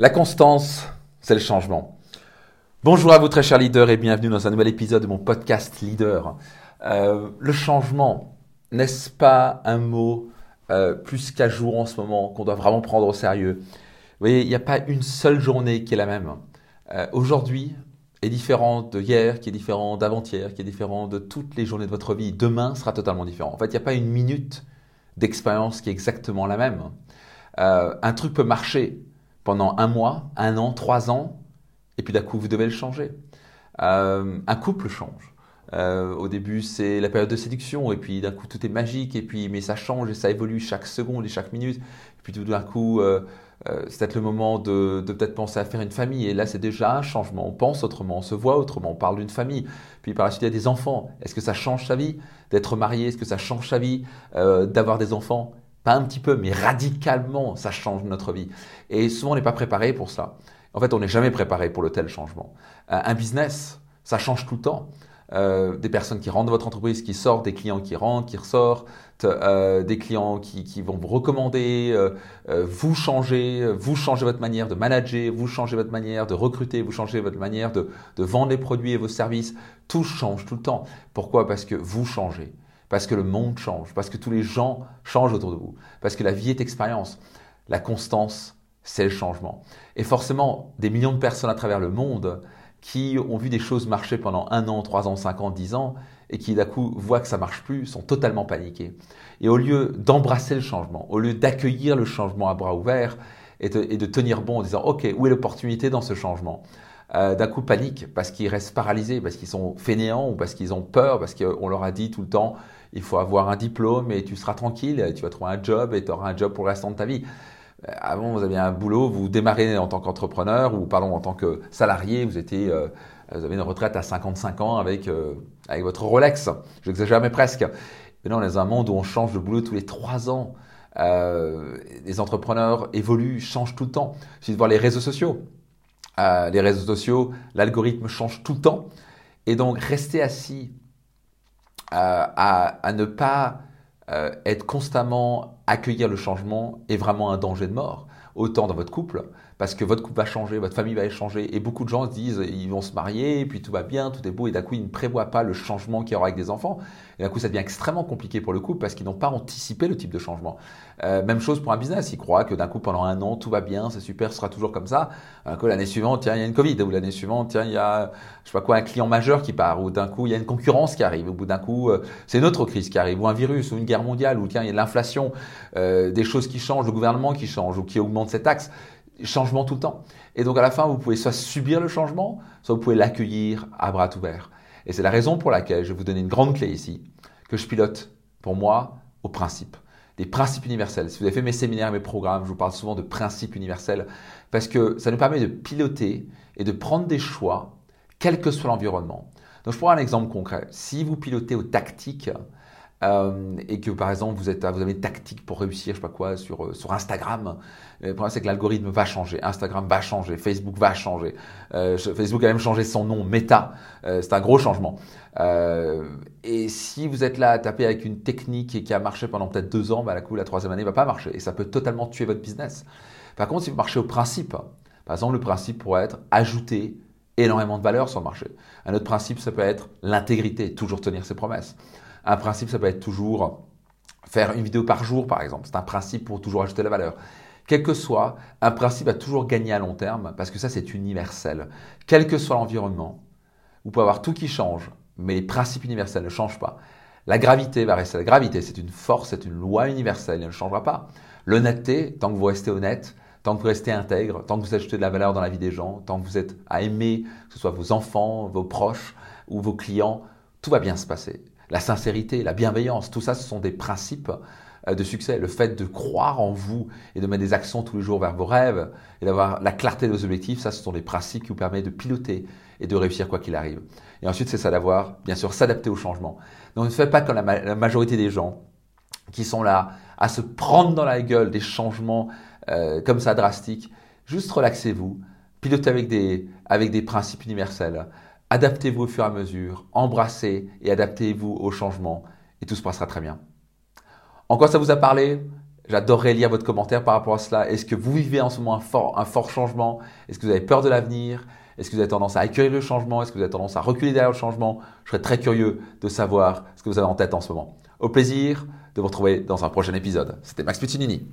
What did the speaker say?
La constance, c'est le changement. Bonjour à vous très chers leaders et bienvenue dans un nouvel épisode de mon podcast Leader. Euh, le changement, n'est-ce pas un mot euh, plus qu'à jour en ce moment qu'on doit vraiment prendre au sérieux? Vous voyez, il n'y a pas une seule journée qui est la même. Euh, aujourd'hui est différent de hier, qui est différent d'avant-hier, qui est différent de toutes les journées de votre vie. Demain sera totalement différent. En fait, il n'y a pas une minute d'expérience qui est exactement la même. un truc peut marcher pendant un mois, un an, trois ans, et puis d'un coup, vous devez le changer. Euh, un couple change. Euh, au début, c'est la période de séduction, et puis d'un coup, tout est magique, et puis mais ça change et ça évolue chaque seconde et chaque minute. Et puis tout d'un coup, euh, c'est peut-être le moment de, de peut-être penser à faire une famille, et là, c'est déjà un changement. On pense autrement, on se voit autrement, on parle d'une famille. Puis par la suite, il y a des enfants. Est-ce que ça change sa vie d'être marié? Est-ce que ça change sa vie d'avoir des enfants? Pas un petit peu, mais radicalement, ça change notre vie. Et souvent, on n'est pas préparé pour ça. En fait, on n'est jamais préparé pour le tel changement. Euh, un business, ça change tout le temps. Euh, des personnes qui rentrent dans votre entreprise, qui sortent, des clients qui rentrent, qui ressortent, euh, des clients qui, vont vous recommander, vous changez, vous changez votre manière de manager, vous changez votre manière de recruter, vous changez votre manière de vendre les produits et vos services. Tout change tout le temps. Pourquoi? Parce que vous changez parce que le monde change, parce que tous les gens changent autour de vous, parce que la vie est expérience. La constance, c'est le changement. Et forcément, des millions de personnes à travers le monde qui ont vu des choses marcher pendant un an, trois ans, cinq ans, dix ans, et qui d'un coup voient que ça marche plus, sont totalement paniqués. Et au lieu d'embrasser le changement, au lieu d'accueillir le changement à bras ouverts et de, tenir bon en disant, OK, où est l'opportunité dans ce changement? Euh, d'un coup paniquent parce qu'ils restent paralysés, parce qu'ils sont fainéants ou parce qu'ils ont peur, parce qu'on leur a dit tout le temps il faut avoir un diplôme et tu seras tranquille, tu vas trouver un job et tu auras un job pour le restant de ta vie. Euh, avant, vous aviez un boulot, vous démarrez en tant qu'entrepreneur ou pardon en tant que salarié, vous étiez, euh, vous avez une retraite à 55 ans avec euh, avec votre Rolex. J'exagère mais presque. Maintenant, on est dans un monde où on change de boulot tous les trois ans. les entrepreneurs évoluent, changent tout le temps. Il suffit de voir les réseaux sociaux. les réseaux sociaux, l'algorithme change tout le temps. Et donc, rester assis à, ne pas euh, être constamment accueillir le changement est vraiment un danger de mort. Autant dans votre couple, parce que votre couple va changer, votre famille va changer, et beaucoup de gens se disent ils vont se marier, puis tout va bien, tout est beau, et d'un coup ils ne prévoient pas le changement qu'il y aura avec des enfants, et d'un coup ça devient extrêmement compliqué pour le couple parce qu'ils n'ont pas anticipé le type de changement. Euh, même chose pour un business, ils croient que d'un coup pendant un an tout va bien, c'est super, ce sera toujours comme ça, coup l'année suivante tiens il y a une Covid, ou l'année suivante tiens il y a je sais pas quoi un client majeur qui part, ou d'un coup il y a une concurrence qui arrive, bout d'un coup euh, c'est une autre crise qui arrive, ou un virus, ou une guerre mondiale, ou tiens il y a l'inflation, euh, des choses qui changent, le gouvernement qui change, ou qui augmente ses taxes changement tout le temps. Et donc à la fin, vous pouvez soit subir le changement, soit vous pouvez l'accueillir à bras ouverts. Et c'est la raison pour laquelle je vais vous donner une grande clé ici, que je pilote pour moi au principe. Des principes universels. Si vous avez fait mes séminaires, mes programmes, je vous parle souvent de principes universels, parce que ça nous permet de piloter et de prendre des choix, quel que soit l'environnement. Donc je prends un exemple concret. Si vous pilotez aux tactiques, euh, et que par exemple vous, avez une tactique pour réussir, je sais pas quoi, sur, euh, sur Instagram, le problème c'est que l'algorithme va changer, Instagram va changer, Facebook va changer, euh, Facebook a même changé son nom, Meta, c'est un gros changement. et si vous êtes là à taper avec une technique qui a marché pendant peut-être deux ans, bah, la, coup, la troisième année va pas marcher et ça peut totalement tuer votre business. Par contre, si vous marchez au principe, par exemple le principe pourrait être ajouter énormément de valeur sur le marché. Un autre principe, ça peut être l'intégrité, toujours tenir ses promesses. Un principe, ça peut être toujours faire une vidéo par jour, par exemple. C'est un principe pour toujours ajouter la valeur. Quel que soit, un principe a toujours gagné à long terme parce que ça, c'est universel. Quel que soit l'environnement, vous pouvez avoir tout qui change, mais les principes universels ne changent pas. La gravité va rester la gravité, c'est une force, c'est une loi universelle, elle ne changera pas. L'honnêteté, tant que vous restez honnête, tant que vous restez intègre, tant que vous ajoutez de la valeur dans la vie des gens, tant que vous êtes à aimer, que ce soit vos enfants, vos proches ou vos clients, tout va bien se passer la sincérité, la bienveillance, tout ça, ce sont des principes euh, de succès. Le fait de croire en vous et de mettre des actions tous les jours vers vos rêves et d'avoir la clarté de vos objectifs, ça, ce sont des principes qui vous permettent de piloter et de réussir quoi qu'il arrive. Et ensuite, c'est ça d'avoir, bien sûr, s'adapter au changement. Donc, ne faites pas comme la, majorité des gens qui sont là à se prendre dans la gueule des changements euh, comme ça drastiques. Juste relaxez-vous, pilotez avec des, avec des principes universels. Adaptez-vous au fur et à mesure, embrassez et adaptez-vous au changement et tout se passera très bien. En quoi ça vous a parlé? J'adorerais lire votre commentaire par rapport à cela. Est-ce que vous vivez en ce moment un fort, changement? Est-ce que vous avez peur de l'avenir? Est-ce que vous avez tendance à accueillir le changement? Est-ce que vous avez tendance à reculer derrière le changement? Je serais très curieux de savoir ce que vous avez en tête en ce moment. Au plaisir de vous retrouver dans un prochain épisode. C'était Max Puccinini.